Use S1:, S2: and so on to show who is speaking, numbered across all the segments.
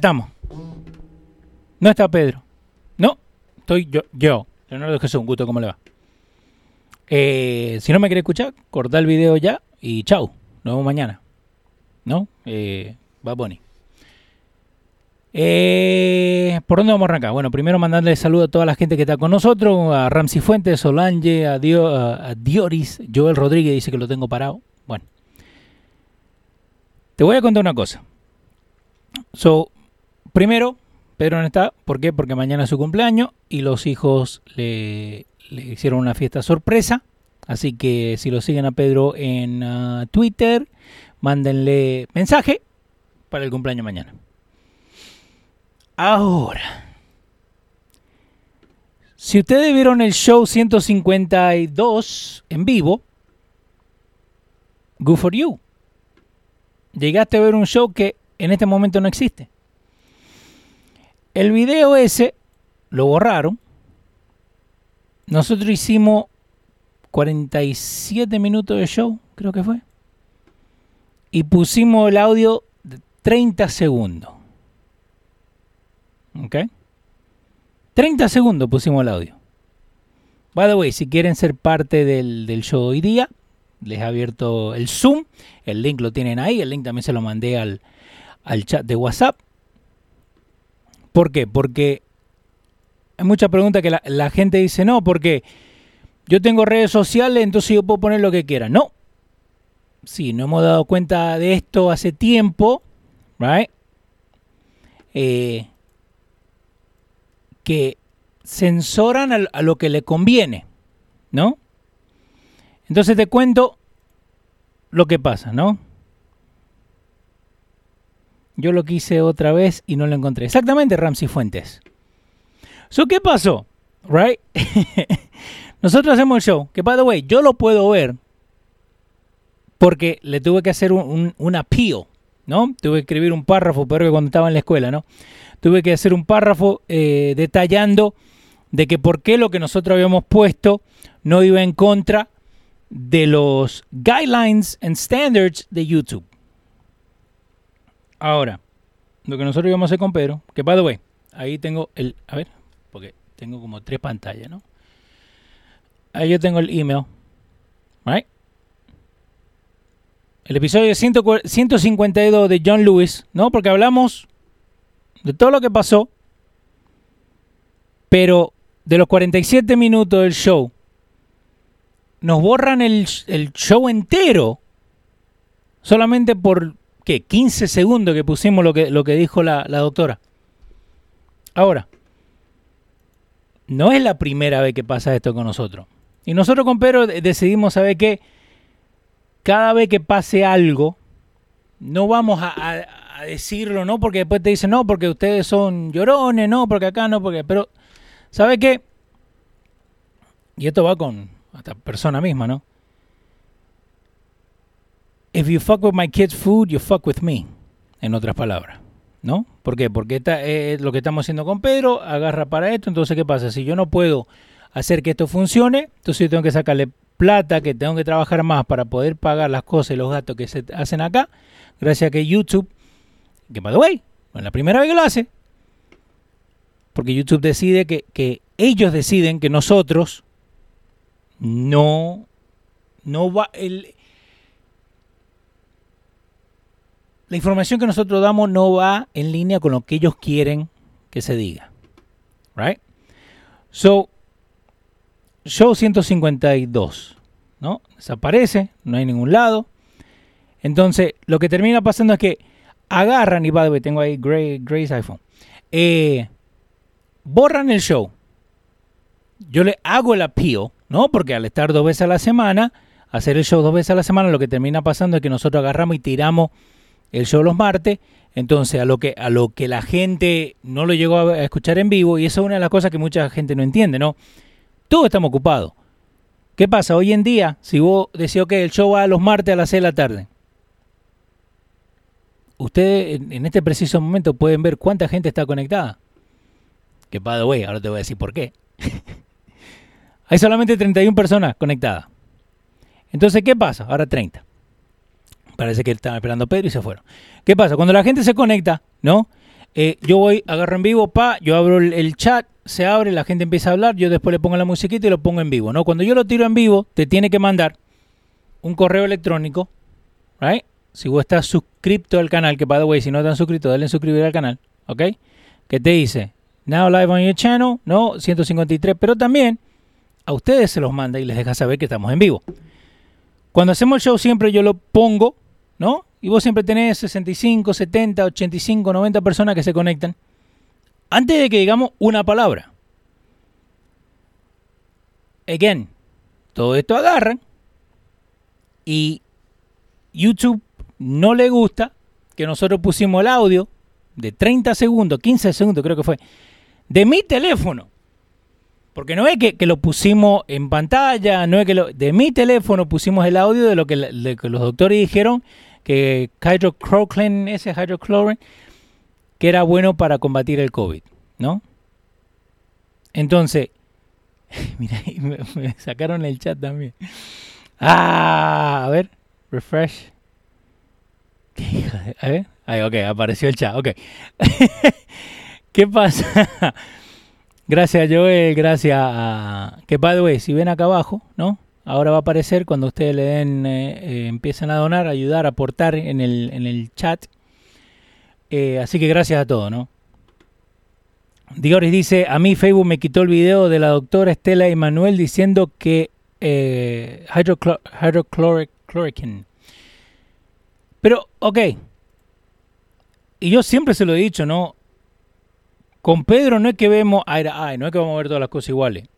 S1: Estamos. No está Pedro. No, estoy yo. Yo. Leonardo Jesús, un gusto, ¿cómo le va? Eh, si no me quiere escuchar, corta el video ya y chau. Nos vemos mañana. ¿No? Eh, va Bonnie. Eh, ¿Por dónde vamos a arrancar? Bueno, primero mandarle saludo a toda la gente que está con nosotros, a Ramsey Fuentes, Solange, a, Dio, a Dioris, Joel Rodríguez dice que lo tengo parado. Bueno, te voy a contar una cosa. So, Primero, Pedro no está. ¿Por qué? Porque mañana es su cumpleaños y los hijos le, hicieron una fiesta sorpresa. Así que si lo siguen a Pedro en uh, Twitter, mándenle mensaje para el cumpleaños mañana. Ahora, si ustedes vieron el show 152 en vivo, good for you. Llegaste a ver un show que en este momento no existe. El video ese lo borraron. Nosotros hicimos 47 minutos de show, creo que fue. Y pusimos el audio de 30 segundos. ¿Ok? 30 segundos pusimos el audio. By the way, si quieren ser parte del, del show hoy día, les he abierto el Zoom. El link lo tienen ahí. El link también se lo mandé al, al chat de WhatsApp. ¿Por qué? Porque hay mucha pregunta que la, gente dice, no, porque yo tengo redes sociales, entonces yo puedo poner lo que quiera. No. Sí, no hemos dado cuenta de esto hace tiempo, right? Eh, que censoran a, a lo que le conviene, ¿no? Entonces te cuento lo que pasa, ¿no? Yo lo quise otra vez y no lo encontré. Exactamente, Ramsey Fuentes. So, ¿Qué pasó? Right? Nosotros hacemos el show, que by the way, yo lo puedo ver porque le tuve que hacer un, un, appeal, ¿no? Tuve que escribir un párrafo, pero que cuando estaba en la escuela, ¿no? Tuve que hacer un párrafo eh, detallando de que por qué lo que nosotros habíamos puesto no iba en contra de los guidelines and standards de YouTube. Ahora, lo que nosotros íbamos a hacer con Pedro, que by the way, ahí tengo el, a ver, porque tengo como tres pantallas, ¿no? Ahí yo tengo el email, right? El episodio 152 de John Lewis, ¿no? Porque hablamos de todo lo que pasó, pero de los 47 minutos del show, nos borran el, el show entero solamente por 15 segundos que pusimos lo que, lo que dijo la, la doctora. Ahora, no es la primera vez que pasa esto con nosotros. Y nosotros con Pedro decidimos, ¿sabe qué? Cada vez que pase algo, no vamos a, decirlo, ¿no? Porque después te dicen, no, porque ustedes son llorones, no, porque acá no, porque... Pero, ¿sabe qué? Y esto va con esta persona misma, ¿no? If you fuck with my kids' food, you fuck with me. En otras palabras. ¿No? ¿Por qué? Porque esta es lo que estamos haciendo con Pedro, agarra para esto, entonces ¿qué pasa? Si yo no puedo hacer que esto funcione, entonces yo tengo que sacarle plata, que tengo que trabajar más para poder pagar las cosas y los gastos que se hacen acá, gracias a que YouTube, que by the way, es la primera vez que lo hace, porque YouTube decide que, que ellos deciden que nosotros no, no va, el, la información que nosotros damos no va en línea con lo que ellos quieren que se diga. Right? So, show 152, ¿no? Desaparece, no hay ningún lado. Entonces, lo que termina pasando es que agarran, y by the tengo ahí Grace iPhone, eh, borran el show. Yo le hago el appeal, ¿no? Porque al estar dos veces a la semana, hacer el show dos veces a la semana, lo que termina pasando es que nosotros agarramos y tiramos el show los martes. Entonces, a lo que a lo que la gente no lo llegó a escuchar en vivo, y eso es una de las cosas que mucha gente no entiende, ¿no? Todos estamos ocupados. ¿Qué pasa? Hoy en día, si vos decís, ok, el show va a los martes a las 6 de la tarde, ustedes en este preciso momento pueden ver cuánta gente está conectada. Que by the way, ahora te voy a decir por qué. Hay solamente 31 personas conectadas. Entonces, ¿qué pasa? Ahora 30. Parece que estaban esperando a Pedro y se fueron. ¿Qué pasa? Cuando la gente se conecta, ¿no? Eh, yo voy, agarro en vivo, pa, yo abro el, chat, se abre, la gente empieza a hablar, yo después le pongo la musiquita y lo pongo en vivo, ¿no? Cuando yo lo tiro en vivo, te tiene que mandar un correo electrónico, ¿right? Si vos estás suscrito al canal, que by the way, si no están suscritos, denle suscribir al canal, ¿ok? Que te dice, now live on your channel, ¿no? 153, pero también a ustedes se los manda y les deja saber que estamos en vivo. Cuando hacemos el show siempre yo lo pongo ¿no? Y vos siempre tenés 65, 70, 85, 90 personas que se conectan antes de que digamos una palabra. Again, todo esto agarran y YouTube no le gusta que nosotros pusimos el audio de 30 segundos, 15 segundos creo que fue, de mi teléfono. Porque no es que, lo pusimos en pantalla, no es que lo, de mi teléfono pusimos el audio de lo que, que los doctores dijeron que hydrochloroquine, ese hydrochlorine, que era bueno para combatir el COVID, ¿no? Entonces, mira, me, sacaron el chat también. Ah, a ver, refresh. A ver, ahí, ok, apareció el chat, ok. ¿Qué pasa? gracias Joel, gracias a... Que way, si ven acá abajo, ¿no? Ahora va a aparecer cuando ustedes le den, eh, eh, empiezan a donar, ayudar, aportar en el, en el chat. Eh, así que gracias a todos, ¿no? Digoris dice, a mí Facebook me quitó el video de la doctora Estela Emanuel diciendo que eh. Pero, ok. Y yo siempre se lo he dicho, ¿no? Con Pedro no es que vemos, ay, ay, no es que vamos a ver todas las cosas iguales.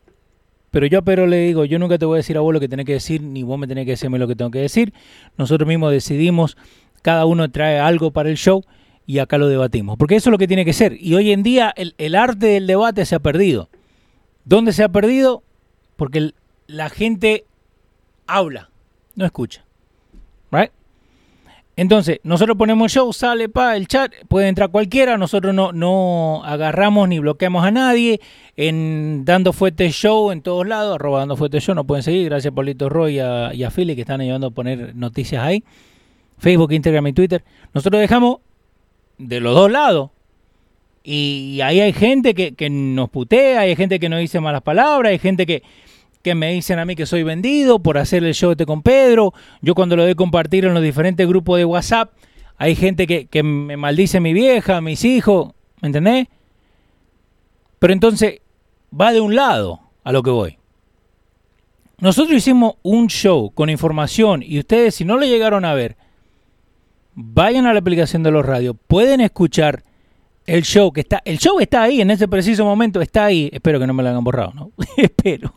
S1: Pero yo a le digo, yo nunca te voy a decir a vos lo que tenés que decir, ni vos me tenés que decirme lo que tengo que decir. Nosotros mismos decidimos, cada uno trae algo para el show y acá lo debatimos. Porque eso es lo que tiene que ser. Y hoy en día el, arte del debate se ha perdido. ¿Dónde se ha perdido? Porque la gente habla, no escucha. Right? Entonces, nosotros ponemos show, sale pa el chat, puede entrar cualquiera, nosotros no, no agarramos ni bloqueamos a nadie, en Dando Fuerte Show en todos lados, arroba Dando Fuerte Show, nos pueden seguir, gracias a Paulito Roy y a, y a Philly que están ayudando a poner noticias ahí, Facebook, Instagram y Twitter. Nosotros dejamos de los dos lados, y ahí hay gente que, que nos putea, hay gente que nos dice malas palabras, hay gente que que me dicen a mí que soy vendido por hacer el show este con Pedro. Yo cuando lo doy compartir en los diferentes grupos de WhatsApp, hay gente que, me maldice mi vieja, mis hijos, ¿me entendés? Pero entonces va de un lado a lo que voy. Nosotros hicimos un show con información y ustedes si no lo llegaron a ver, vayan a la aplicación de los radios, pueden escuchar el show que está, el show está ahí en ese preciso momento, está ahí. Espero que no me lo hayan borrado, ¿no? Espero.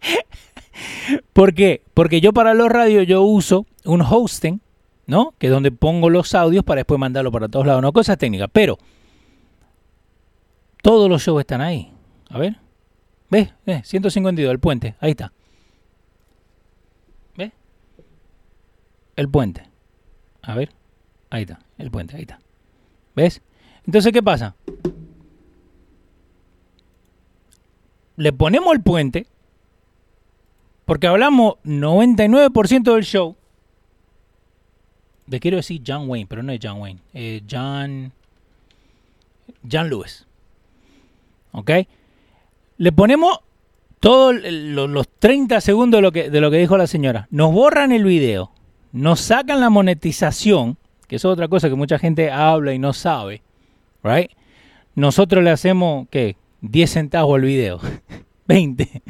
S1: ¿Por qué? Porque yo para los radios yo uso un hosting, ¿no? Que es donde pongo los audios para después mandarlo para todos lados. No, cosas técnicas. Pero todos los shows están ahí. A ver. ¿Ves? ¿Ves? 152, el puente. Ahí está. ¿Ves? El puente. A ver. Ahí está. El puente. Ahí está. ¿Ves? Entonces, ¿qué pasa? Le ponemos el puente. Porque hablamos 99% del show. Le quiero decir John Wayne, pero no es John Wayne. Eh, John. John Lewis. ¿Ok? Le ponemos todos los 30 segundos de lo, que, de lo que dijo la señora. Nos borran el video. Nos sacan la monetización. Que es otra cosa que mucha gente habla y no sabe. Right? Nosotros le hacemos, ¿qué? 10 centavos al video. 20.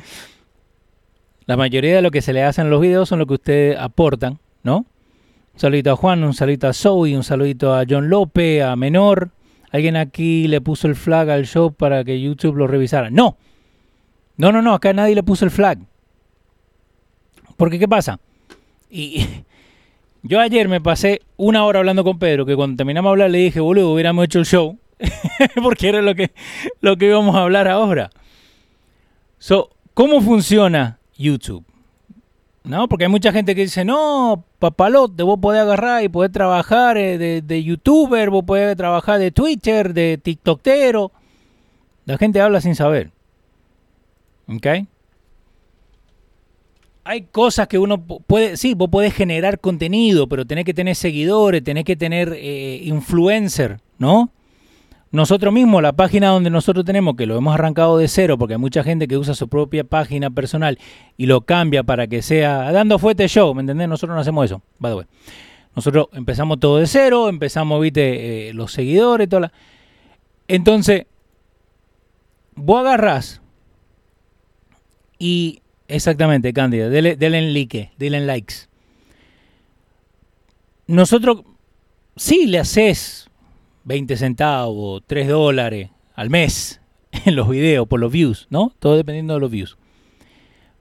S1: La mayoría de lo que se le hacen los videos son lo que ustedes aportan, ¿no? Un saludito a Juan, un saludito a Zoe, un saludito a John López, a Menor. Alguien aquí le puso el flag al show para que YouTube lo revisara. No. No, no, no, acá nadie le puso el flag. Porque, ¿qué pasa? Y yo ayer me pasé una hora hablando con Pedro, que cuando terminamos de hablar le dije, boludo, hubiéramos hecho el show. porque era lo que, lo que íbamos a hablar ahora. So, ¿Cómo funciona YouTube? ¿no? Porque hay mucha gente que dice, no, papalote, vos podés agarrar y podés trabajar eh, de, youtuber, vos podés trabajar de Twitter, de TikTokero. La gente habla sin saber. ¿Ok? Hay cosas que uno puede, sí, vos podés generar contenido, pero tenés que tener seguidores, tenés que tener eh, influencer, ¿no? Nosotros mismos, la página donde nosotros tenemos, que lo hemos arrancado de cero, porque hay mucha gente que usa su propia página personal y lo cambia para que sea dando fuerte show, ¿me entendés? Nosotros no hacemos eso, by the way. Nosotros empezamos todo de cero, empezamos, viste, eh, los seguidores, toda la... Entonces, vos agarrás y, exactamente, Cándida, denle, denle like, denle likes. Nosotros, sí, le haces 20 centavos, 3 dólares al mes en los videos por los views, ¿no? Todo dependiendo de los views.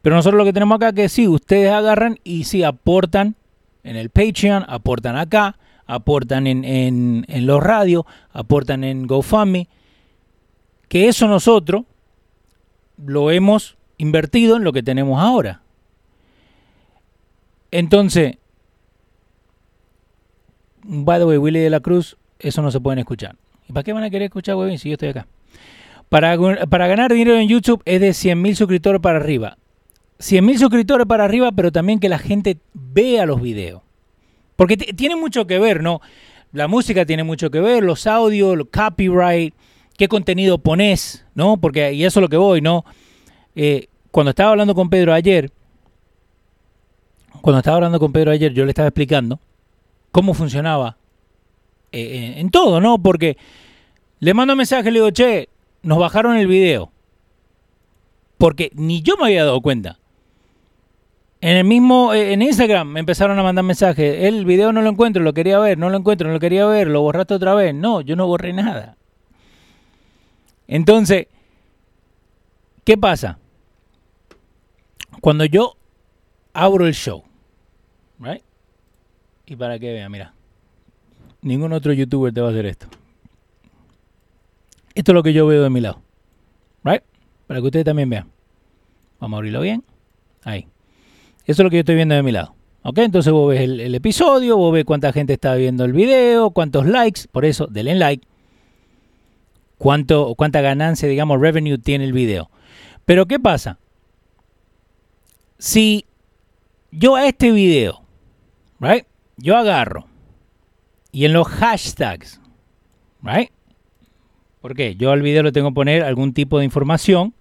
S1: Pero nosotros lo que tenemos acá es que sí, ustedes agarran y sí aportan en el Patreon, aportan acá, aportan en, en los radios, aportan en GoFundMe. Que eso nosotros lo hemos invertido en lo que tenemos ahora. Entonces, by the way, Willy de la Cruz eso no se pueden escuchar. ¿Y para qué van a querer escuchar, Webin, si yo estoy acá? Para, para ganar dinero en YouTube es de 100.000 suscriptores para arriba. 100.000 suscriptores para arriba, pero también que la gente vea los videos. Porque tiene mucho que ver, ¿no? La música tiene mucho que ver, los audios, los copyright, qué contenido pones, ¿no? Porque, y eso es lo que voy, ¿no? Eh, cuando estaba hablando con Pedro ayer, cuando estaba hablando con Pedro ayer, yo le estaba explicando cómo funcionaba eh, en todo, ¿no? Porque le mando un mensaje, le digo, che, nos bajaron el video. Porque ni yo me había dado cuenta. En el mismo, eh, en Instagram me empezaron a mandar mensajes. El video no lo encuentro, lo quería ver, no lo encuentro, no lo quería ver, lo borraste otra vez. No, yo no borré nada. Entonces, ¿qué pasa? Cuando yo abro el show, ¿right? Y para que vean, mira. Ningún otro youtuber te va a hacer esto. Esto es lo que yo veo de mi lado. Right? Para que ustedes también vean. Vamos a abrirlo bien. Ahí. Eso es lo que yo estoy viendo de mi lado. ¿Ok? Entonces vos ves el, episodio, vos ves cuánta gente está viendo el video, cuántos likes. Por eso, denle like. Cuánto, cuánta ganancia, digamos, revenue tiene el video. Pero ¿qué pasa? Si yo a este video, right? Yo agarro y en los hashtags, right? qué? yo al video le tengo que poner algún tipo de información.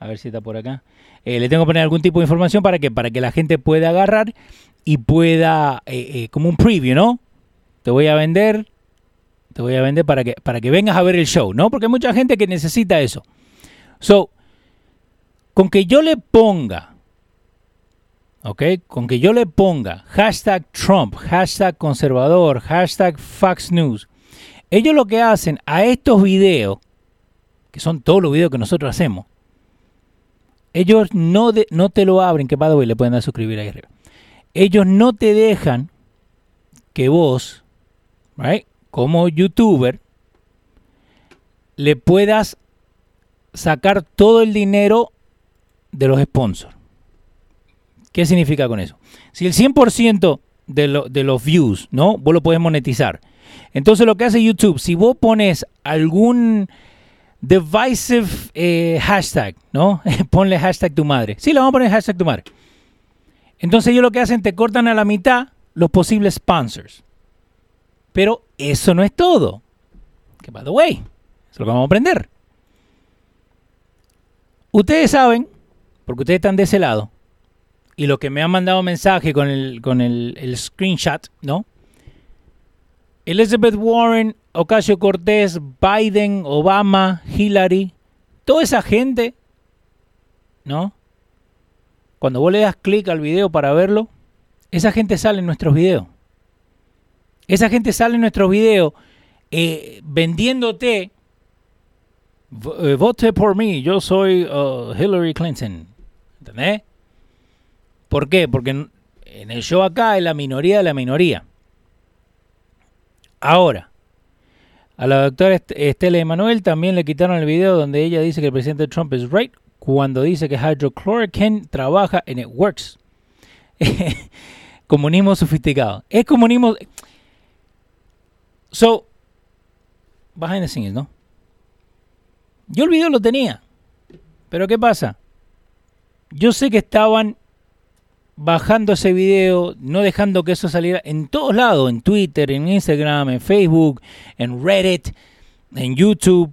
S1: A ver si está por acá. Eh, le tengo que poner algún tipo de información para que para que la gente pueda agarrar y pueda eh, eh, como un preview, ¿no? Te voy a vender, te voy a vender para que para que vengas a ver el show, ¿no? Porque hay mucha gente que necesita eso. So, con que yo le ponga ¿ok? Con que yo le ponga hashtag Trump, hashtag conservador, hashtag Fox News, ellos lo que hacen a estos videos, que son todos los videos que nosotros hacemos, ellos no, no te lo abren, que para le pueden dar suscribir ahí arriba. Ellos no te dejan que vos, right, como youtuber, le puedas sacar todo el dinero de los sponsors. ¿Qué significa con eso? Si el 100% de, de, los views, ¿no? Vos lo podés monetizar. Entonces lo que hace YouTube, si vos pones algún divisive eh, hashtag, ¿no? Ponle hashtag tu madre. Sí, le vamos a poner hashtag tu madre. Entonces ellos lo que hacen, te cortan a la mitad los posibles sponsors. Pero eso no es todo. Que by the way, eso es lo que vamos a aprender. Ustedes saben, porque ustedes están de ese lado, y lo que me han mandado mensaje con el, con el, el screenshot, ¿no? Elizabeth Warren, Ocasio Cortés, Biden, Obama, Hillary, toda esa gente, ¿no? Cuando vos le das clic al video para verlo, esa gente sale en nuestros videos. Esa gente sale en nuestros videos eh, vendiéndote, eh, vote por mí, yo soy uh, Hillary Clinton. ¿Entendés? ¿Por qué? Porque en el show acá es la minoría de la minoría. Ahora, a la doctora Estela Emanuel también le quitaron el video donde ella dice que el presidente Trump es right cuando dice que hydrochloroquine trabaja en it works. comunismo sofisticado. Es comunismo. So, behind the scenes, ¿no? Yo el video lo tenía. Pero ¿qué pasa? Yo sé que estaban bajando ese video, no dejando que eso saliera en todos lados, en Twitter, en Instagram, en Facebook, en Reddit, en YouTube.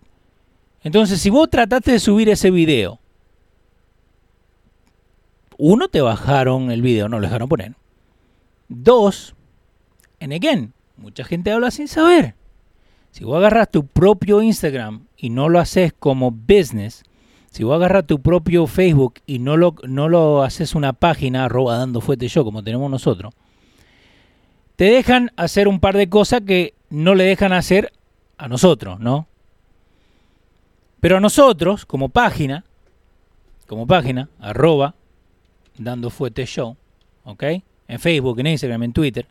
S1: Entonces, si vos trataste de subir ese video, uno, te bajaron el video, no lo dejaron poner. Dos, and again, mucha gente habla sin saber. Si vos agarras tu propio Instagram y no lo haces como business, si vos agarras tu propio Facebook y no lo, no lo haces una página, arroba dando fuerte yo, como tenemos nosotros, te dejan hacer un par de cosas que no le dejan hacer a nosotros, ¿no? Pero a nosotros, como página, como página, arroba, dando fuerte show, ¿ok? En Facebook, en Instagram, en Twitter.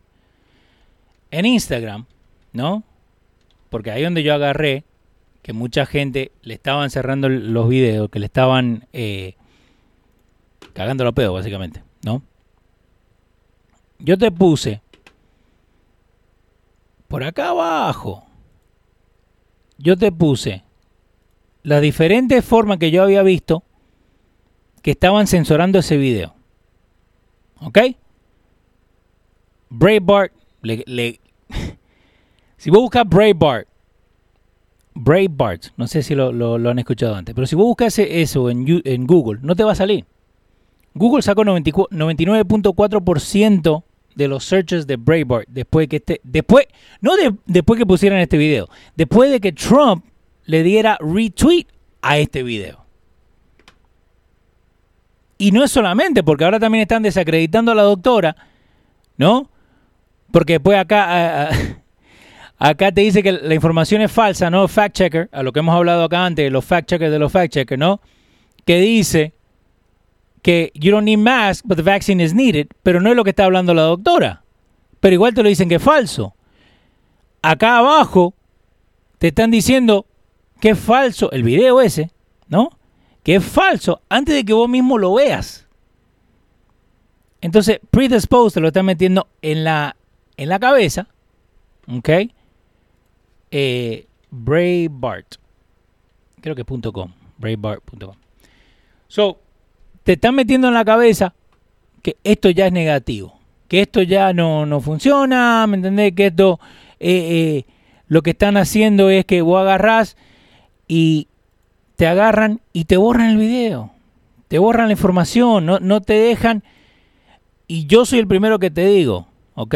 S1: En Instagram, ¿no? Porque ahí donde yo agarré que mucha gente le estaban cerrando los videos, que le estaban eh, cagando los pedos, básicamente, ¿no? Yo te puse por acá abajo, yo te puse las diferentes formas que yo había visto que estaban censurando ese video. ¿Ok? Breitbart, le, si vos buscas Breitbart Breitbart, no sé si lo, han escuchado antes, pero si vos buscas eso en, Google, no te va a salir. Google sacó 99.4% de los searches de Breitbart después que este, después, no después que pusieran este video, después de que Trump le diera retweet a este video. Y no es solamente, porque ahora también están desacreditando a la doctora, ¿no? Porque después acá Acá te dice que la información es falsa, ¿no? Fact checker, a lo que hemos hablado acá antes, los fact checkers de los fact checkers, ¿no? Que dice que you don't need mask, but the vaccine is needed, pero no es lo que está hablando la doctora. Pero igual te lo dicen que es falso. Acá abajo te están diciendo que es falso el video ese, ¿no? Que es falso antes de que vos mismo lo veas. Entonces, predisposed te lo están metiendo en la, en la cabeza, ¿ok? Eh. Creo que es .com. Breitbart.com. So, te están metiendo en la cabeza que esto ya es negativo. Que esto ya no, no funciona. ¿Me entendés? Que esto eh, eh, lo que están haciendo es que vos agarrás y te agarran y te borran el video. Te borran la información. No, no te dejan. Y yo soy el primero que te digo. ¿Ok?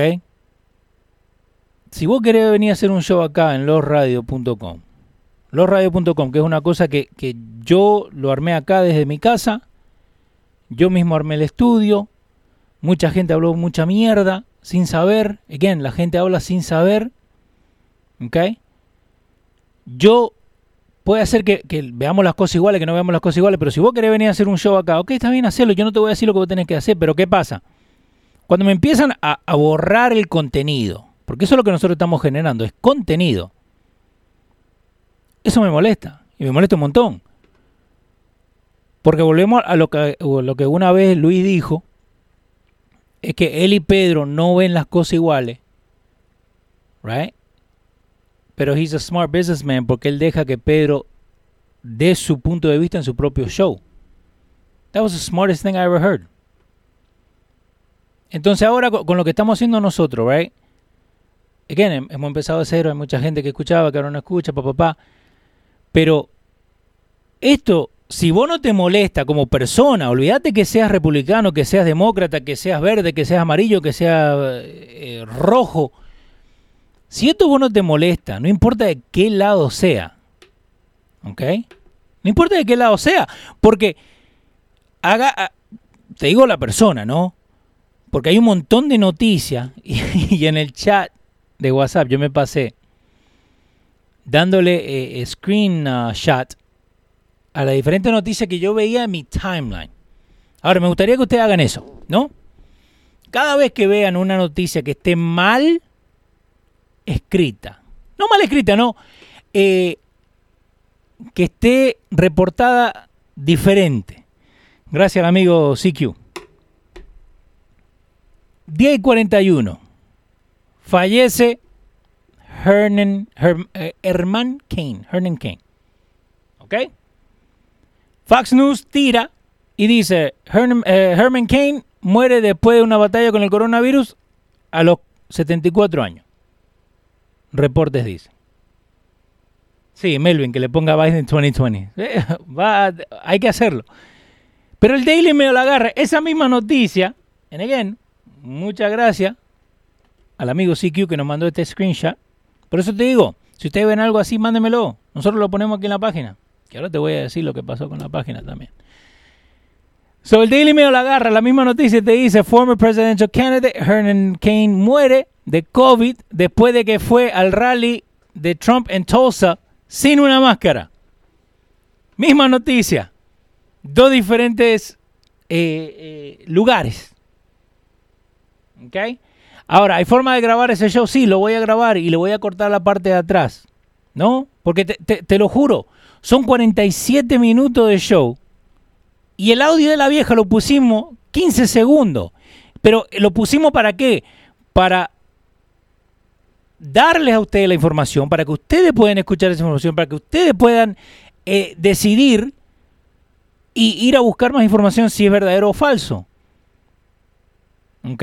S1: Si vos querés venir a hacer un show acá en losradio.com, losradio.com, que es una cosa que, yo lo armé acá desde mi casa, yo mismo armé el estudio, mucha gente habló mucha mierda, sin saber, again, la gente habla sin saber, ¿ok? Yo puede hacer que, que veamos las cosas iguales, que no veamos las cosas iguales, pero si vos querés venir a hacer un show acá, ok, está bien hacerlo, yo no te voy a decir lo que vos tenés que hacer, pero ¿qué pasa? Cuando me empiezan a, a borrar el contenido, porque eso es lo que nosotros estamos generando, es contenido, eso me molesta, y me molesta un montón. Porque volvemos a lo que, una vez Luis dijo, es que él y Pedro no ven las cosas iguales, right? Pero he's a smart businessman porque él deja que Pedro dé su punto de vista en su propio show. That was the smartest thing I ever heard. Entonces ahora con lo que estamos haciendo nosotros, right? Again, hem- hemos empezado de cero, hay mucha gente que escuchaba, que ahora no escucha, papá, papá. Pero esto, si vos no te molesta como persona, olvídate que seas republicano, que seas demócrata, que seas verde, que seas amarillo, que seas eh, rojo. Si esto vos no te molesta, no importa de qué lado sea, ¿ok? No importa de qué lado sea, porque haga, a- te digo la persona, ¿no? Porque hay un montón de noticias y en el chat de WhatsApp yo me pasé dándole eh, eh, screenshot a las diferentes noticias que yo veía en mi timeline. Ahora, me gustaría que ustedes hagan eso, ¿no? Cada vez que vean una noticia que esté mal escrita, no mal escrita, no, eh, que esté reportada diferente. Gracias amigo CQ. 10 y 41. Fallece Hernan, Her- eh, Herman Kane. Hernan Kane. ¿Ok? Fox News tira y dice, eh, Herman Kane muere después de una batalla con el coronavirus a los 74 años. Reportes dicen. Sí, Melvin, que le ponga Biden 2020. Eh, va, hay que hacerlo. Pero el Daily Mail agarra esa misma noticia. And again, muchas gracias al amigo CQ que nos mandó este screenshot. Por eso te digo, si ustedes ven algo así, mándemelo. Nosotros lo ponemos aquí en la página. Que ahora te voy a decir lo que pasó con la página también. So, el Daily Mail agarra la misma noticia te dice, former presidential candidate Hernan Kane muere de COVID después de que fue al rally de Trump en Tulsa sin una máscara. Misma noticia. Dos diferentes eh, eh, lugares. ¿Ok? Ahora, ¿hay forma de grabar ese show? Sí, lo voy a grabar y le voy a cortar la parte de atrás. ¿No? Porque te, lo juro, son 47 minutos de show y el audio de la vieja lo pusimos 15 segundos. Pero lo pusimos para qué? Para darles a ustedes la información, para que ustedes puedan escuchar esa información, para que ustedes puedan eh, decidir y ir a buscar más información si es verdadero o falso. ¿Ok?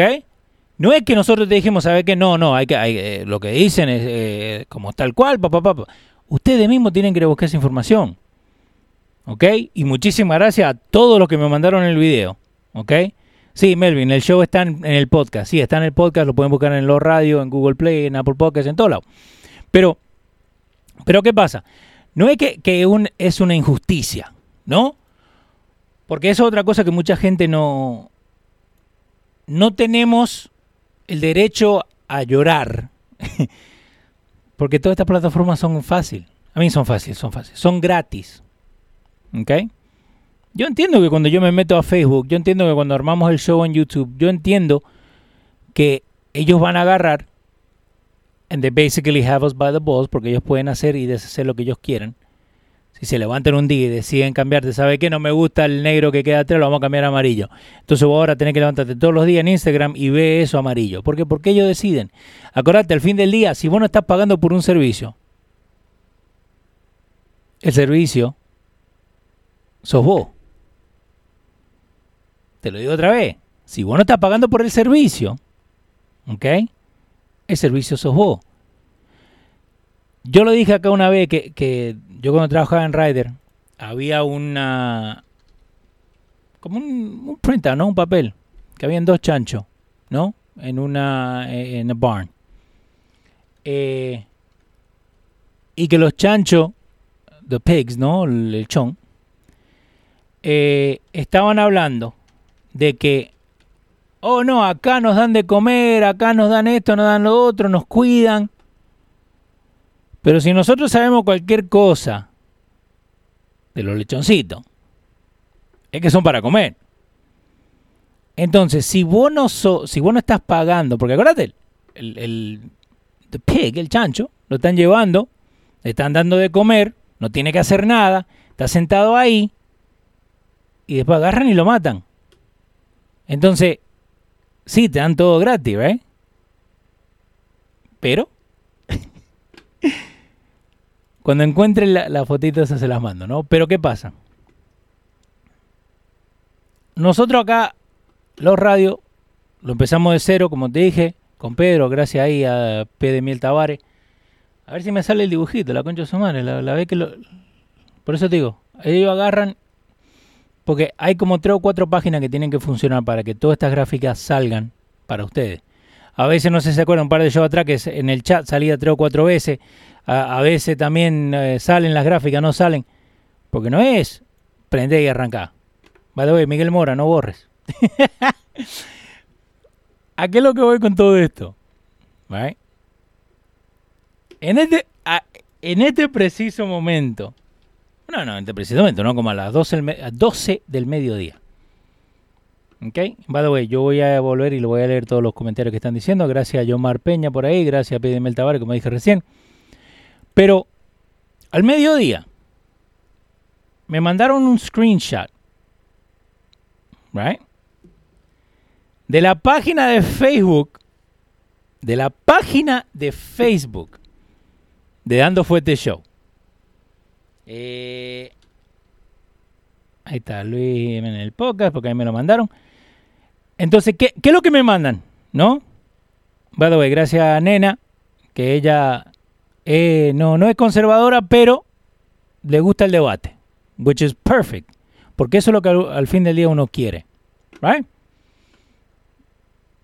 S1: No es que nosotros te dijimos, ¿sabe qué? No, no, hay que, eh, lo que dicen es eh, como tal cual, papá, papá. Ustedes mismos tienen que buscar esa información. ¿Ok? Y muchísimas gracias a todos los que me mandaron el video. ¿Ok? Sí, Melvin, el show está en, el podcast. Sí, está en el podcast, lo pueden buscar en los radio, en Google Play, en Apple Podcasts, en todos lados. Pero, pero ¿qué pasa? No es que, que es una injusticia, ¿no? Porque es otra cosa que mucha gente no... No tenemos el derecho a llorar. Porque todas estas plataformas son fáciles. A mí son fáciles, son fáciles. Son gratis. ¿Ok? Yo entiendo que cuando yo me meto a Facebook, yo entiendo que cuando armamos el show en YouTube, yo entiendo que ellos van a agarrar and they basically have us by the balls porque ellos pueden hacer y deshacer lo que ellos quieran. Si se levantan un día y deciden cambiarte, ¿sabe qué? No me gusta el negro que queda atrás, lo vamos a cambiar a amarillo. Entonces vos ahora tenés que levantarte todos los días en Instagram y ve eso amarillo. ¿Por qué? Porque ellos deciden. Acordate, al fin del día, si vos no estás pagando por un servicio, el servicio sos vos. Te lo digo otra vez. Si vos no estás pagando por el servicio, ¿ok? El servicio sos vos. Yo lo dije acá una vez que, que yo cuando trabajaba en Ryder había una como un, un printout, ¿no? Un papel que habían dos chanchos, ¿no? En una eh, en a barn. Eh, y que los chanchos, the pigs, ¿no? El, el chon, eh, estaban hablando de que, oh no, acá nos dan de comer, acá nos dan esto, nos dan lo otro, nos cuidan. Pero si nosotros sabemos cualquier cosa de los lechoncitos. Es que son para comer. Entonces, si vos no, si vos no estás pagando, porque acuérdate, el, el pig, el chancho, lo están llevando, le están dando de comer, no tiene que hacer nada, está sentado ahí, y después agarran y lo matan. Entonces, sí, te dan todo gratis, ¿eh? Pero, cuando encuentren la, la fotito se las mando, ¿no? Pero ¿qué pasa? Nosotros acá, los radios, lo empezamos de cero, como te dije, con Pedro, gracias ahí a P de Miel Tavares. A ver si me sale el dibujito, la concha de su la, la ve que lo... Por eso te digo, ellos agarran, porque hay como tres o cuatro páginas que tienen que funcionar para que todas estas gráficas salgan para ustedes. A veces no sé si se acuerdan, un par de shows atrás que en el chat salía tres o cuatro veces. A, veces también eh, salen las gráficas, no salen. Porque no es prender y the way, Miguel Mora, no borres. ¿A qué es lo que voy con todo esto? En este, en este preciso momento, no, no, en este preciso momento, no como a las 12, 12 del mediodía. ¿Ok? By the way, yo voy a volver y le voy a leer todos los comentarios que están diciendo. Gracias a Yomar Peña por ahí, gracias a Pidemel Tavares, como dije recién. Pero al mediodía me mandaron un screenshot right? De la página de Facebook, de la página de Facebook de Dando Fuerte Show. Eh, ahí está Luis en el podcast, porque ahí me lo mandaron. Entonces, ¿qué, ¿qué, es lo que me mandan? ¿No? By the way, gracias a Nena, que ella eh, no, no es conservadora, pero le gusta el debate, which is perfect. Porque eso es lo que al, fin del día uno quiere. Right?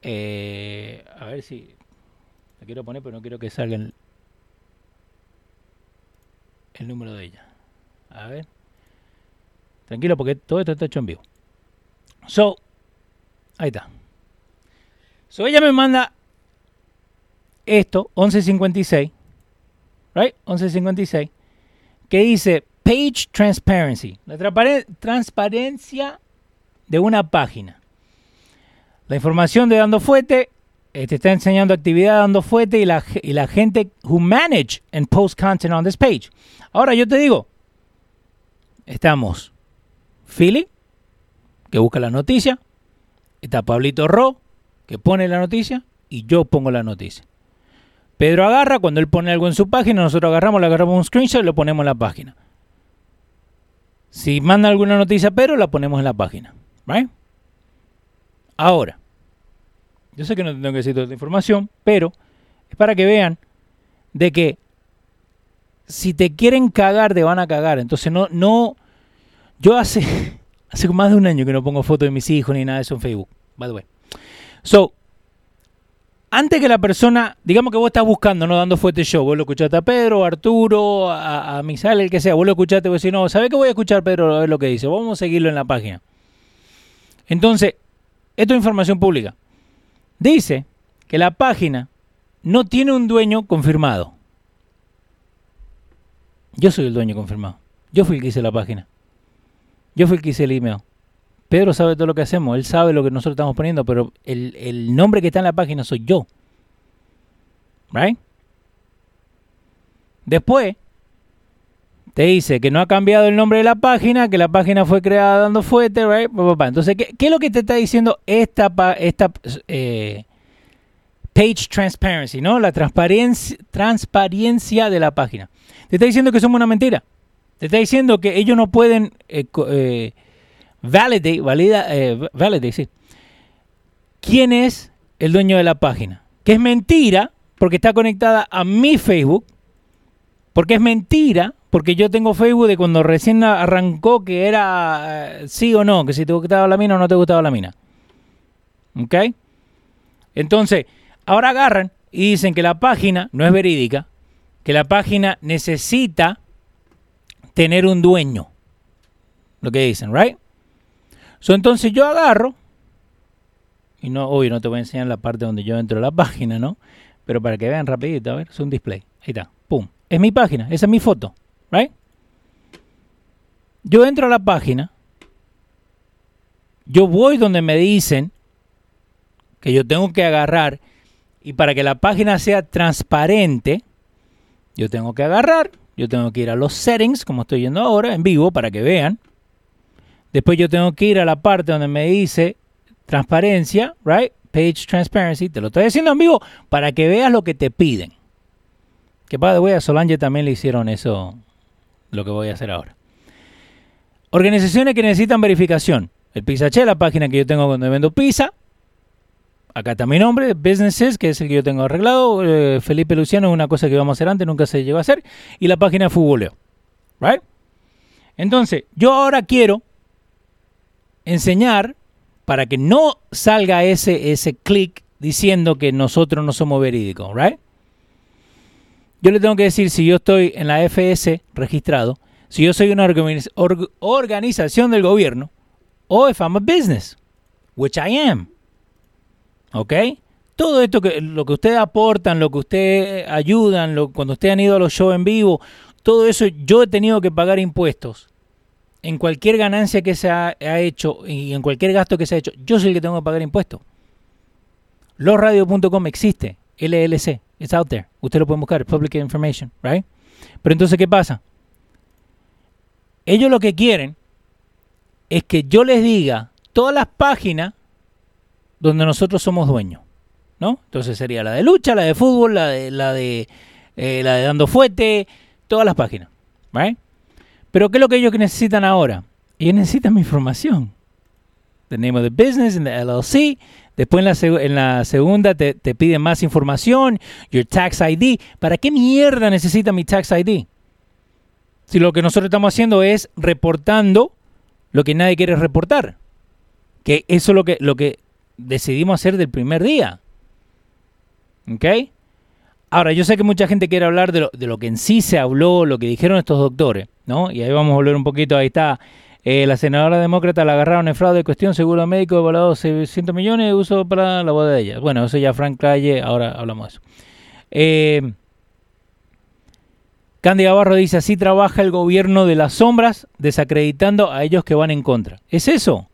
S1: Eh, a ver si. La quiero poner, pero no quiero que salga el, el número de ella. A ver. Tranquilo, porque todo esto está hecho en vivo. So, ahí está. So, ella me manda esto, 1156, right? 1156, que dice Page Transparency, la transparencia de una página. La información de Dando Fuete te está enseñando actividad Dando Fuete y la, y la gente who manage and post content on this page. Ahora yo te digo, estamos Philly, que busca la noticia, está Pablito Ro, que pone la noticia, y yo pongo la noticia. Pedro agarra, cuando él pone algo en su página, nosotros agarramos, le agarramos un screenshot y lo ponemos en la página. Si manda alguna noticia, pero la ponemos en la página. Right? Ahora, yo sé que no tengo que decir toda esta información, pero es para que vean de que si te quieren cagar, te van a cagar. Entonces, no, no. Yo hace, hace más de un año que no pongo fotos de mis hijos ni nada de eso en Facebook. By the way. So, antes que la persona, digamos que vos estás buscando, no dando fuerte show, vos lo escuchaste a Pedro, a Arturo, a, a Misael, el que sea, vos lo escuchaste, vos decís, no, ¿sabés que voy a escuchar Pedro a ver lo que dice? Vamos a seguirlo en la página. Entonces, esto es información pública. Dice que la página no tiene un dueño confirmado. Yo soy el dueño confirmado. Yo fui el que hice la página. Yo fui el que hice el email. Pedro sabe todo lo que hacemos, él sabe lo que nosotros estamos poniendo, pero el, nombre que está en la página soy yo. Right? Después, te dice que no ha cambiado el nombre de la página, que la página fue creada dando fuerte, right? Entonces, ¿qué, es lo que te está diciendo esta, esta eh, page transparency, ¿no? La transparencia, transparencia de la página. Te está diciendo que somos una mentira. Te está diciendo que ellos no pueden eh, eh, validate, valida, eh, validate, sí. ¿Quién es el dueño de la página? Que es mentira porque está conectada a mi Facebook, porque es mentira porque yo tengo Facebook de cuando recién arrancó que era eh, sí o no, que si te gustaba la mina o no te gustaba la mina. ¿Ok? Entonces, ahora agarran y dicen que la página no es verídica, que la página necesita tener un dueño. Lo que dicen, ¿right? So, entonces yo agarro, y no, obvio no te voy a enseñar la parte donde yo entro a la página, ¿no? Pero para que vean rapidito, a ver, es un display. Ahí está, pum. Es mi página, esa es mi foto, ¿right? Yo entro a la página, yo voy donde me dicen que yo tengo que agarrar y para que la página sea transparente, yo tengo que agarrar, yo tengo que ir a los settings, como estoy yendo ahora, en vivo, para que vean. Después yo tengo que ir a la parte donde me dice transparencia, right? Page transparency. Te lo estoy haciendo en vivo para que veas lo que te piden. Que para de a Solange también le hicieron eso, lo que voy a hacer ahora. Organizaciones que necesitan verificación. El Pizzache, la página que yo tengo cuando vendo pizza. Acá está mi nombre, Businesses, que es el que yo tengo arreglado. Eh, Felipe Luciano es una cosa que íbamos a hacer antes, nunca se llegó a hacer. Y la página Futboleo. Right? Entonces, yo ahora quiero enseñar para que no salga ese, ese clic diciendo que nosotros no somos verídicos, right? Yo le tengo que decir si yo estoy en la FS registrado, si yo soy una organización del gobierno, o if I'm a business, which I am. ¿Ok? Todo esto que lo que ustedes aportan, lo que ustedes ayudan, lo, cuando ustedes han ido a los shows en vivo, todo eso yo he tenido que pagar impuestos. En cualquier ganancia que se ha, hecho y en cualquier gasto que se ha hecho, yo soy el que tengo que pagar impuestos. Losradio.com existe, LLC, it's out there. Usted lo puede buscar, public information, right? Pero entonces, ¿qué pasa? Ellos lo que quieren es que yo les diga todas las páginas donde nosotros somos dueños, ¿no? Entonces sería la de lucha, la de fútbol, la de la de eh, la de dando fuete, todas las páginas, ¿right? Pero ¿qué es lo que ellos necesitan ahora? Ellos necesitan mi información. The name of the business in the LLC. Después en la, en segunda te, te, piden más información, your tax ID. ¿Para qué mierda necesita mi tax ID? Si lo que nosotros estamos haciendo es reportando lo que nadie quiere reportar. Que eso es lo que, lo que decidimos hacer del primer día. ¿Ok? Ahora, yo sé que mucha gente quiere hablar de lo, que en sí se habló, lo que dijeron estos doctores, ¿no? Y ahí vamos a volver un poquito, ahí está. Eh, la senadora demócrata la agarraron en fraude de cuestión seguro médico evaluado 600 millones de uso para la boda de ella. Bueno, eso ya Frank Calle, ahora hablamos de eso. Eh, Candy Gavarro dice, así trabaja el gobierno de las sombras, desacreditando a ellos que van en contra. ¿Es eso?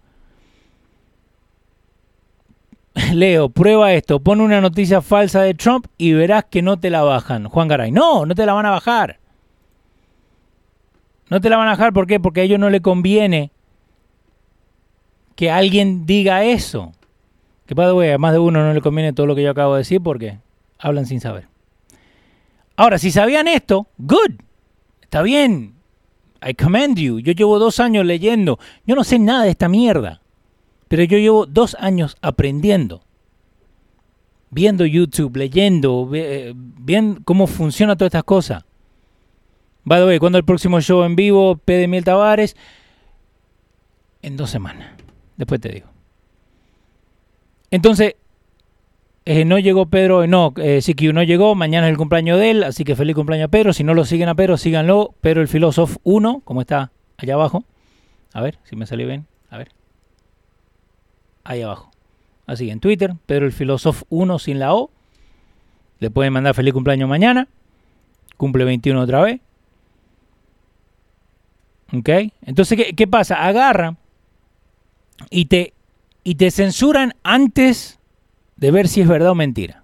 S1: Leo, prueba esto, pon una noticia falsa de Trump y verás que no te la bajan. Juan Garay, no, no te la van a bajar. No te la van a bajar, ¿por qué? Porque a ellos no le conviene que alguien diga eso. Que para a más de uno no le conviene todo lo que yo acabo de decir porque hablan sin saber. Ahora, si sabían esto, good. Está bien. I commend you. Yo llevo dos años leyendo. Yo no sé nada de esta mierda. Pero yo llevo dos años aprendiendo. Viendo YouTube, leyendo, eh, viendo cómo funciona todas estas cosas. By the way, ¿cuándo el próximo show en vivo? P de Tavares. En dos semanas. Después te digo. Entonces, eh, no llegó Pedro, no, eh, que no llegó, mañana es el cumpleaños de él, así que feliz cumpleaños a Pedro. Si no lo siguen a Pedro, síganlo. Pedro el Filósofo 1, como está allá abajo. A ver si me salió bien. A ver. Ahí abajo. Así en Twitter, Pedro el Filósofo 1 sin la O. Le pueden mandar feliz cumpleaños mañana. Cumple 21 otra vez. ¿Ok? Entonces, ¿qué, pasa? Agarran y te, y te censuran antes de ver si es verdad o mentira.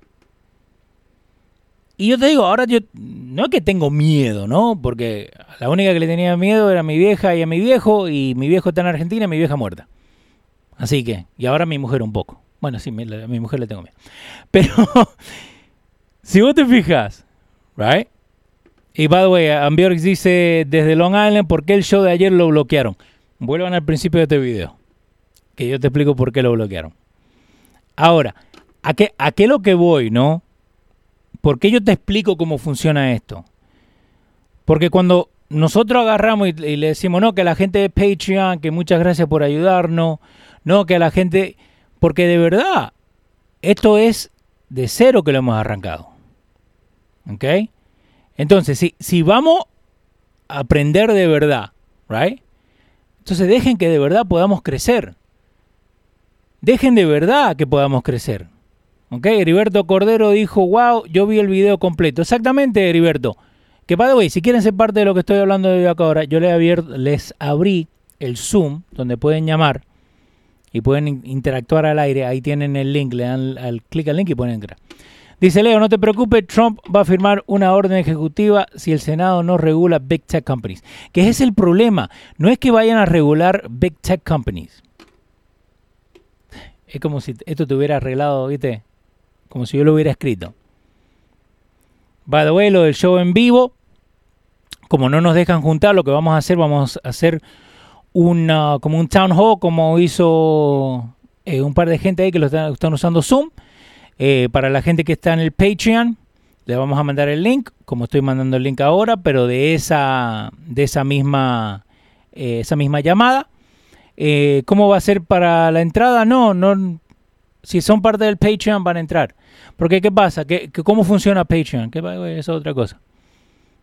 S1: Y yo te digo, ahora yo no es que tengo miedo, ¿no? Porque la única que le tenía miedo era mi vieja y a mi viejo, y mi viejo está en Argentina y mi vieja muerta. Así que, y ahora mi mujer un poco. Bueno, sí, a mi mujer le tengo miedo. Pero, si vos te fijas, ¿right? Y by the way, Ambiorix dice desde Long Island, ¿por qué el show de ayer lo bloquearon? Vuelvan al principio de este video, que yo te explico por qué lo bloquearon. Ahora, ¿A qué, ¿A qué lo que voy, no? ¿Por qué yo te explico cómo funciona esto? Porque cuando nosotros agarramos y, le decimos, no, que la gente de Patreon, que muchas gracias por ayudarnos, no, que a la gente, porque de verdad, esto es de cero que lo hemos arrancado. ¿Ok? Entonces, si, si vamos a aprender de verdad, ¿right? Entonces dejen que de verdad podamos crecer. Dejen de verdad que podamos crecer. ¿Ok? Heriberto Cordero dijo, wow, yo vi el video completo. Exactamente, Heriberto. Que, by the way, si quieren ser parte de lo que estoy hablando de acá ahora, yo les, abrí el Zoom, donde pueden llamar y pueden interactuar al aire. Ahí tienen el link, le dan al clic al link y pueden entrar. Dice Leo, no te preocupes, Trump va a firmar una orden ejecutiva si el Senado no regula Big Tech Companies. Que ese es el problema. No es que vayan a regular Big Tech Companies. Es como si esto te hubiera arreglado, ¿viste? Como si yo lo hubiera escrito. By the way, lo del show en vivo, como no nos dejan juntar, lo que vamos a hacer, vamos a hacer una, como un town hall, como hizo eh, un par de gente ahí que lo están, usando Zoom. Eh, para la gente que está en el Patreon, le vamos a mandar el link, como estoy mandando el link ahora, pero de esa, de esa misma, eh, esa misma llamada. ¿Cómo va a ser para la entrada? No, no. Si son parte del Patreon van a entrar. Porque ¿qué pasa? ¿Qué, cómo funciona Patreon? ¿Qué, es otra cosa.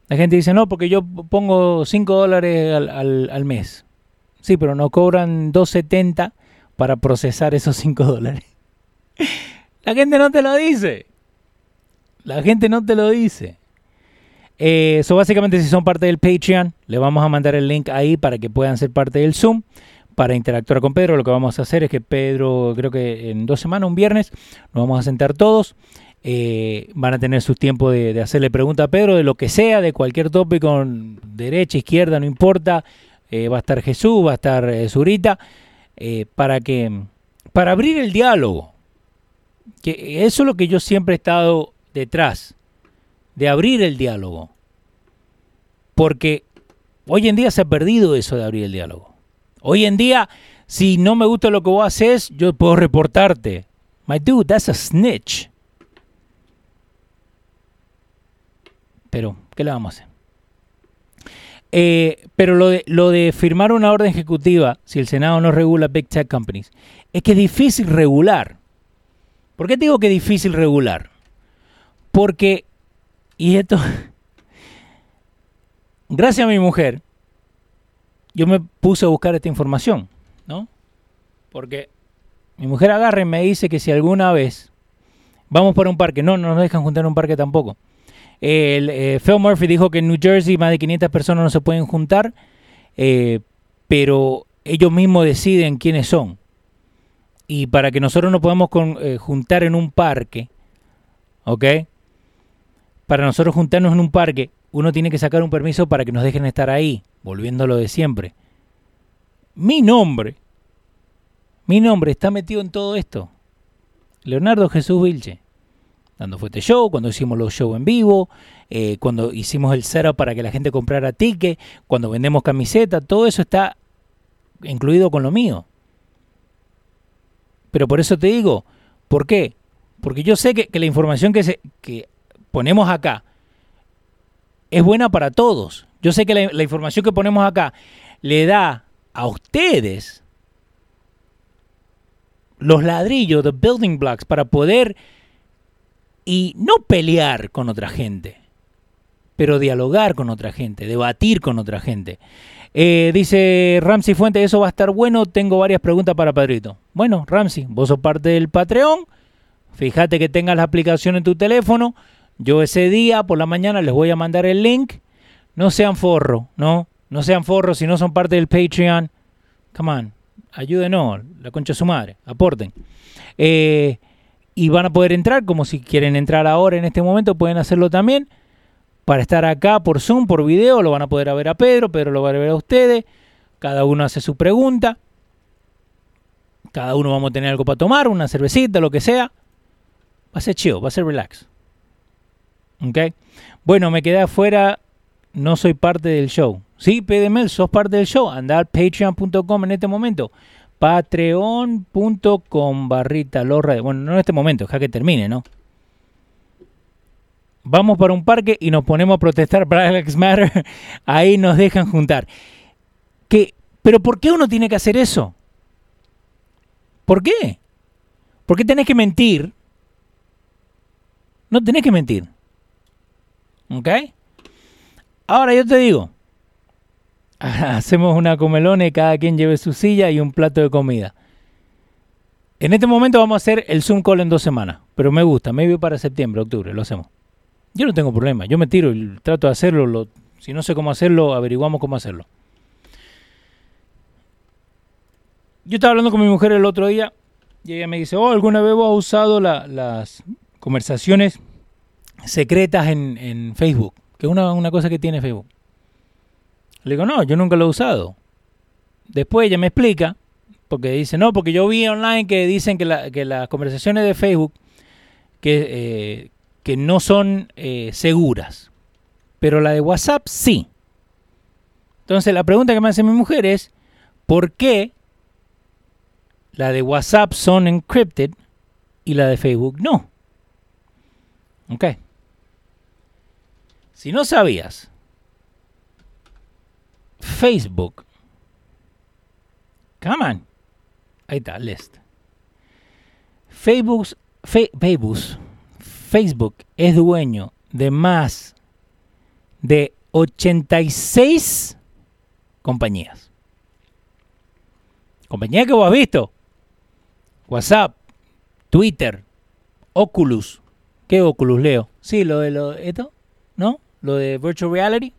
S1: La gente dice, no, porque yo pongo 5 dólares al, al mes. Sí, pero no cobran 2.70 para procesar esos 5 dólares. La gente no te lo dice. La gente no te lo dice. Eso eh, básicamente si son parte del Patreon, le vamos a mandar el link ahí para que puedan ser parte del Zoom para interactuar con Pedro. Lo que vamos a hacer es que Pedro, creo que en dos semanas, un viernes, nos vamos a sentar todos. Eh, van a tener su tiempo de, hacerle pregunta a Pedro de lo que sea, de cualquier tópico, derecha, izquierda, no importa. Eh, va a estar Jesús, va a estar eh, Zurita, eh, para que para abrir el diálogo. Que eso es lo que yo siempre he estado detrás, de abrir el diálogo. Porque hoy en día se ha perdido eso de abrir el diálogo. Hoy en día, si no me gusta lo que vos haces, yo puedo reportarte. My dude, that's a snitch. Pero, ¿qué le vamos a hacer? Eh, pero lo de, lo de firmar una orden ejecutiva, si el Senado no regula Big Tech Companies, es que es difícil regular. ¿Por qué digo que es difícil regular? Porque, y esto, gracias a mi mujer, yo me puse a buscar esta información, ¿no? Porque mi mujer agarra y me dice que si alguna vez vamos para un parque, no, no nos dejan juntar un parque tampoco el, eh, Phil Murphy dijo que en New Jersey más de 500 personas no se pueden juntar, eh, pero ellos mismos deciden quiénes son. Y para que nosotros nos podamos eh, juntar en un parque, ¿ok? Para nosotros juntarnos en un parque, uno tiene que sacar un permiso para que nos dejen estar ahí, volviendo lo de siempre. Mi nombre, mi nombre está metido en todo esto. Leonardo Jesús Vilche dando fuerte show, cuando hicimos los shows en vivo, eh, cuando hicimos el setup para que la gente comprara ticket, cuando vendemos camiseta, todo eso está incluido con lo mío. Pero por eso te digo, ¿por qué? Porque yo sé que, la información que, se, que ponemos acá es buena para todos. Yo sé que la, la información que ponemos acá le da a ustedes los ladrillos, the building blocks, para poder y no pelear con otra gente, pero dialogar con otra gente, debatir con otra gente. Eh, dice Ramsey Fuente, eso va a estar bueno, tengo varias preguntas para Padrito. Bueno, Ramsey, vos sos parte del Patreon, fíjate que tengas la aplicación en tu teléfono, yo ese día por la mañana les voy a mandar el link, no sean forro, ¿no? No sean forros si no son parte del Patreon. Come on, ayúdenos, la concha de su madre, aporten. Eh, y van a poder entrar, como si quieren entrar ahora en este momento, pueden hacerlo también. Para estar acá por Zoom, por video, lo van a poder ver a Pedro, Pedro lo va a ver a ustedes. Cada uno hace su pregunta. Cada uno vamos a tener algo para tomar, una cervecita, lo que sea. Va a ser chill, va a ser relax. ¿Ok? Bueno, me quedé afuera, no soy parte del show. Sí, PDML, sos parte del show. Anda a patreon.com en este momento patreon.com barrita lorra. Bueno, no en este momento, ya que termine, ¿no? Vamos para un parque y nos ponemos a protestar Alex Matter. Ahí nos dejan juntar. ¿Pero por qué uno tiene que hacer eso? ¿Por qué? ¿Por qué tenés que mentir? No tenés que mentir. ¿Ok? Ahora yo te digo, hacemos una comelone, cada quien lleve su silla y un plato de comida. En este momento vamos a hacer el Zoom call en dos semanas, pero me gusta, maybe para septiembre, octubre, lo hacemos. Yo no tengo problema, yo me tiro y trato de hacerlo. Lo, si no sé cómo hacerlo, averiguamos cómo hacerlo. Yo estaba hablando con mi mujer el otro día y ella me dice, oh, ¿alguna vez vos has usado las conversaciones secretas en, Facebook? Que es una, una cosa que tiene Facebook. Le digo, no, yo nunca lo he usado. Después ella me explica, porque dice, no, porque yo vi online que dicen que, las conversaciones de Facebook que, eh, no son eh, seguras, pero la de WhatsApp sí. Entonces la pregunta que me hace mi mujer es, ¿por qué la de WhatsApp son encrypted y la de Facebook no? Ok. Si no sabías, Facebook. Come on. Ahí está, list. Facebook, Facebook es dueño de más de 86 compañías. Compañía que vos has visto. WhatsApp, Twitter, Oculus. ¿Qué Oculus, Leo? Sí, lo de lo, esto, ¿no? Lo de Virtual Reality.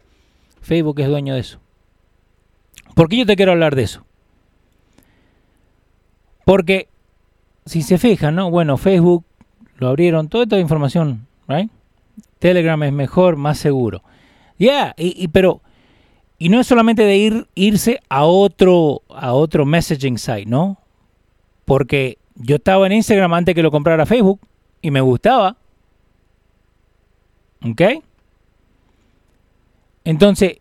S1: Facebook es dueño de eso. ¿Por qué yo te quiero hablar de eso? Porque, si se fijan, ¿no? Bueno, Facebook lo abrieron, toda esta información, ¿right? Telegram es mejor, más seguro. Ya, yeah, y, pero, y no es solamente de ir, irse a otro, a otro messaging site, ¿no? Porque yo estaba en Instagram antes que lo comprara Facebook y me gustaba. ¿Ok? Entonces,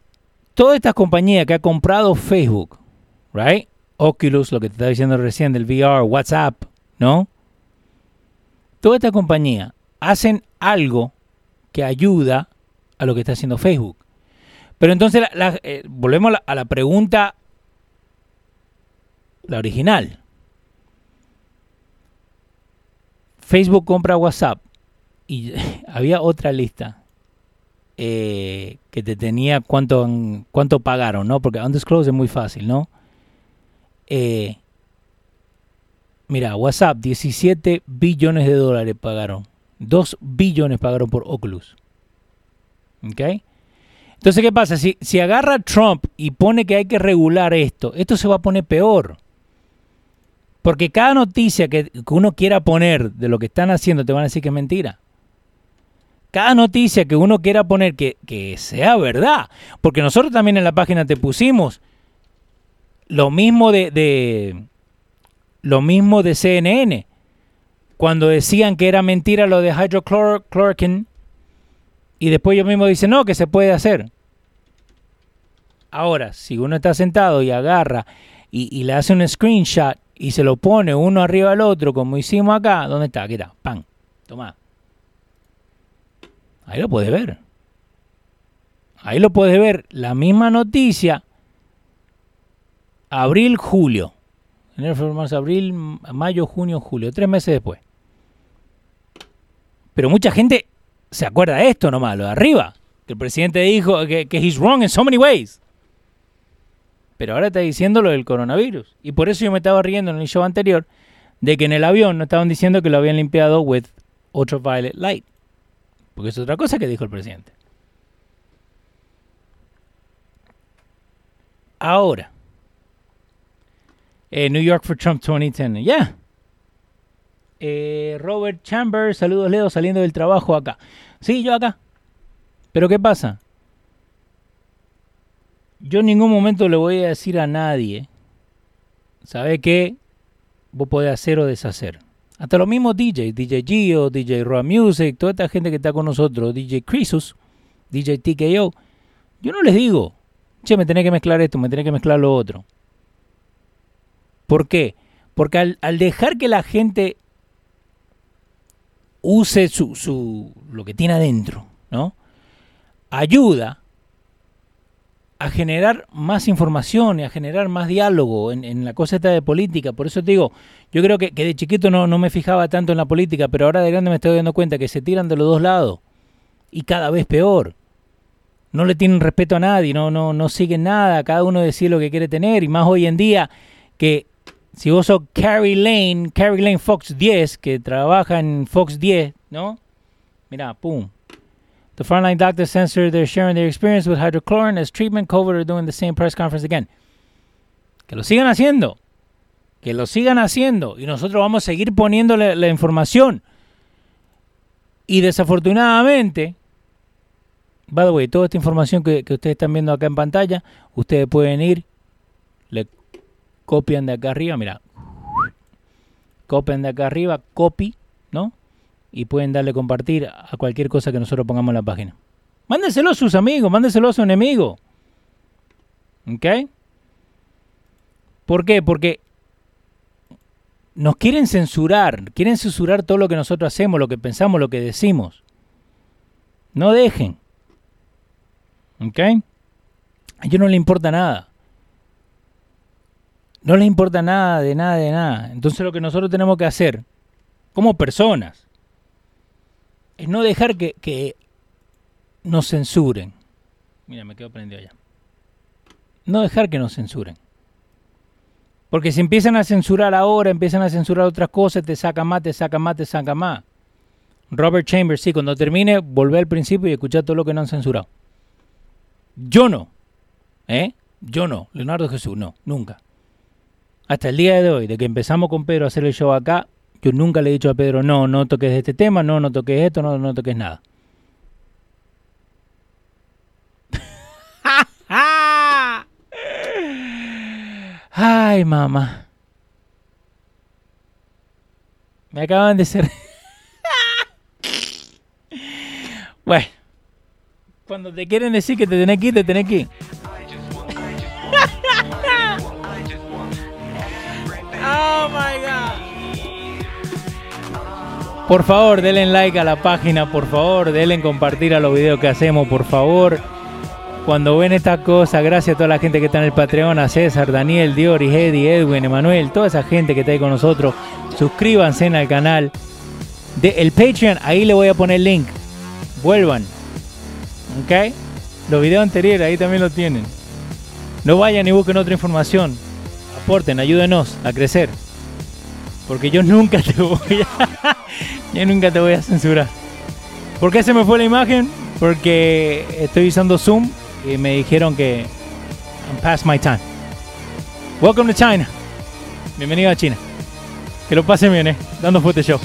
S1: toda esta compañía que ha comprado Facebook, right? Oculus, lo que te estaba diciendo recién del VR, WhatsApp, ¿no? Toda esta compañía hacen algo que ayuda a lo que está haciendo Facebook. Pero entonces eh, volvemos a la pregunta, la original. Facebook compra WhatsApp y había otra lista eh, que te tenía cuánto, cuánto pagaron, ¿no? Porque undisclosed es muy fácil, ¿no? Eh, mira, WhatsApp, 17 billones de dólares pagaron. 2 billones pagaron por Oculus. ¿Ok? Entonces, ¿qué pasa? Si, si agarra Trump y pone que hay que regular esto, esto se va a poner peor. Porque cada noticia que, uno quiera poner de lo que están haciendo te van a decir que es mentira. Cada noticia que uno quiera poner que, sea verdad. Porque nosotros también en la página te pusimos lo mismo de, lo mismo de CNN. Cuando decían que era mentira lo de hydrochloroquine y después ellos mismos dicen, no, que se puede hacer. Ahora, si uno está sentado y agarra y, y le hace un screenshot y se lo pone uno arriba al otro, como hicimos acá, ¿dónde está? Aquí está, pan, toma. Ahí lo puedes ver. Ahí lo puedes ver, la misma noticia, abril, julio. Enero, febrero, marzo, abril, mayo, junio, julio, tres meses después. Pero mucha gente se acuerda de esto nomás, lo de arriba. Que el presidente dijo que, que he's wrong in so many ways. Pero ahora está diciendo lo del coronavirus. Y por eso yo me estaba riendo en el show anterior de que en el avión no estaban diciendo que lo habían limpiado with ultraviolet light. Porque es otra cosa que dijo el presidente. Ahora. Eh, New York for Trump 2010. Ya. Eh, Robert Chambers, saludos Leo, saliendo del trabajo acá. Sí, yo acá. Pero ¿qué pasa? yo en ningún momento le voy a decir a nadie, ¿sabe qué? Vos podés hacer o deshacer. Hasta los mismos DJs, DJ Gio, DJ Raw Music, toda esta gente que está con nosotros, DJ Crisus, DJ TKO, yo no les digo, che, me tenés que mezclar esto, me tenés que mezclar lo otro. ¿Por qué? Porque al, al dejar que la gente use su, su, lo que tiene adentro, ¿no? Ayuda a generar más información y a generar más diálogo en, la cosa esta de política. Por eso te digo, yo creo que, de chiquito no, no, me fijaba tanto en la política, pero ahora de grande me estoy dando cuenta que se tiran de los dos lados y cada vez peor. No le tienen respeto a nadie, no, no, no siguen nada, cada uno decide lo que quiere tener y más hoy en día que si vos sos Carrie Lane, Carrie Lane Fox 10, que trabaja en Fox 10, ¿no? Mira, pum, The frontline doctors censor they're sharing their experience with hydrochlorine as treatment. COVID are doing the same press conference again. Que lo sigan haciendo. Que lo sigan haciendo. Y nosotros vamos a seguir poniéndole la información. Y desafortunadamente, by the way, toda esta información que, que ustedes están viendo acá en pantalla, ustedes pueden ir, le copian de acá arriba, mira, copian de acá arriba, copy. Y pueden darle compartir a cualquier cosa que nosotros pongamos en la página. Mándenselo a sus amigos, mándenselo a su enemigo. ¿Ok? ¿Por qué? Porque nos quieren censurar, quieren censurar todo lo que nosotros hacemos, lo que pensamos, lo que decimos. No dejen. ¿Ok? A ellos no les importa nada. No les importa nada, de nada, de nada. Entonces lo que nosotros tenemos que hacer, como personas, es no dejar que, que nos censuren. Mira, me quedo prendido allá. No dejar que nos censuren. Porque si empiezan a censurar ahora, empiezan a censurar otras cosas, te sacan más, te sacan más, te sacan más. Robert Chambers, sí, cuando termine, volver al principio y escuchar todo lo que no han censurado. Yo no. ¿Eh? Yo no. Leonardo Jesús, no, nunca. Hasta el día de hoy, de que empezamos con Pedro a hacer el show acá, yo nunca le he dicho a Pedro, no, no toques este tema, no, no toques esto, no, no toques nada. Ay, mamá. Me acaban de ser... bueno. Cuando te quieren decir que te tenés que ir, te tenés que ir. Por favor, denle like a la página, por favor, denle compartir a los videos que hacemos, por favor. Cuando ven estas cosas, gracias a toda la gente que está en el Patreon, a César, Daniel, Diori, Eddie, Edwin, Emanuel, toda esa gente que está ahí con nosotros. Suscríbanse al canal de el Patreon, ahí le voy a poner el link. Vuelvan. ¿Ok? Los videos anteriores ahí también lo tienen. No vayan y busquen otra información. Aporten, ayúdenos a crecer. Porque yo nunca te voy a... yo nunca te voy a censurar. ¿Por qué se me fue la imagen? Porque estoy usando Zoom y me dijeron que I'm past my time. Welcome to China. Bienvenido a China. Que lo pasen bien, eh. Dando Show.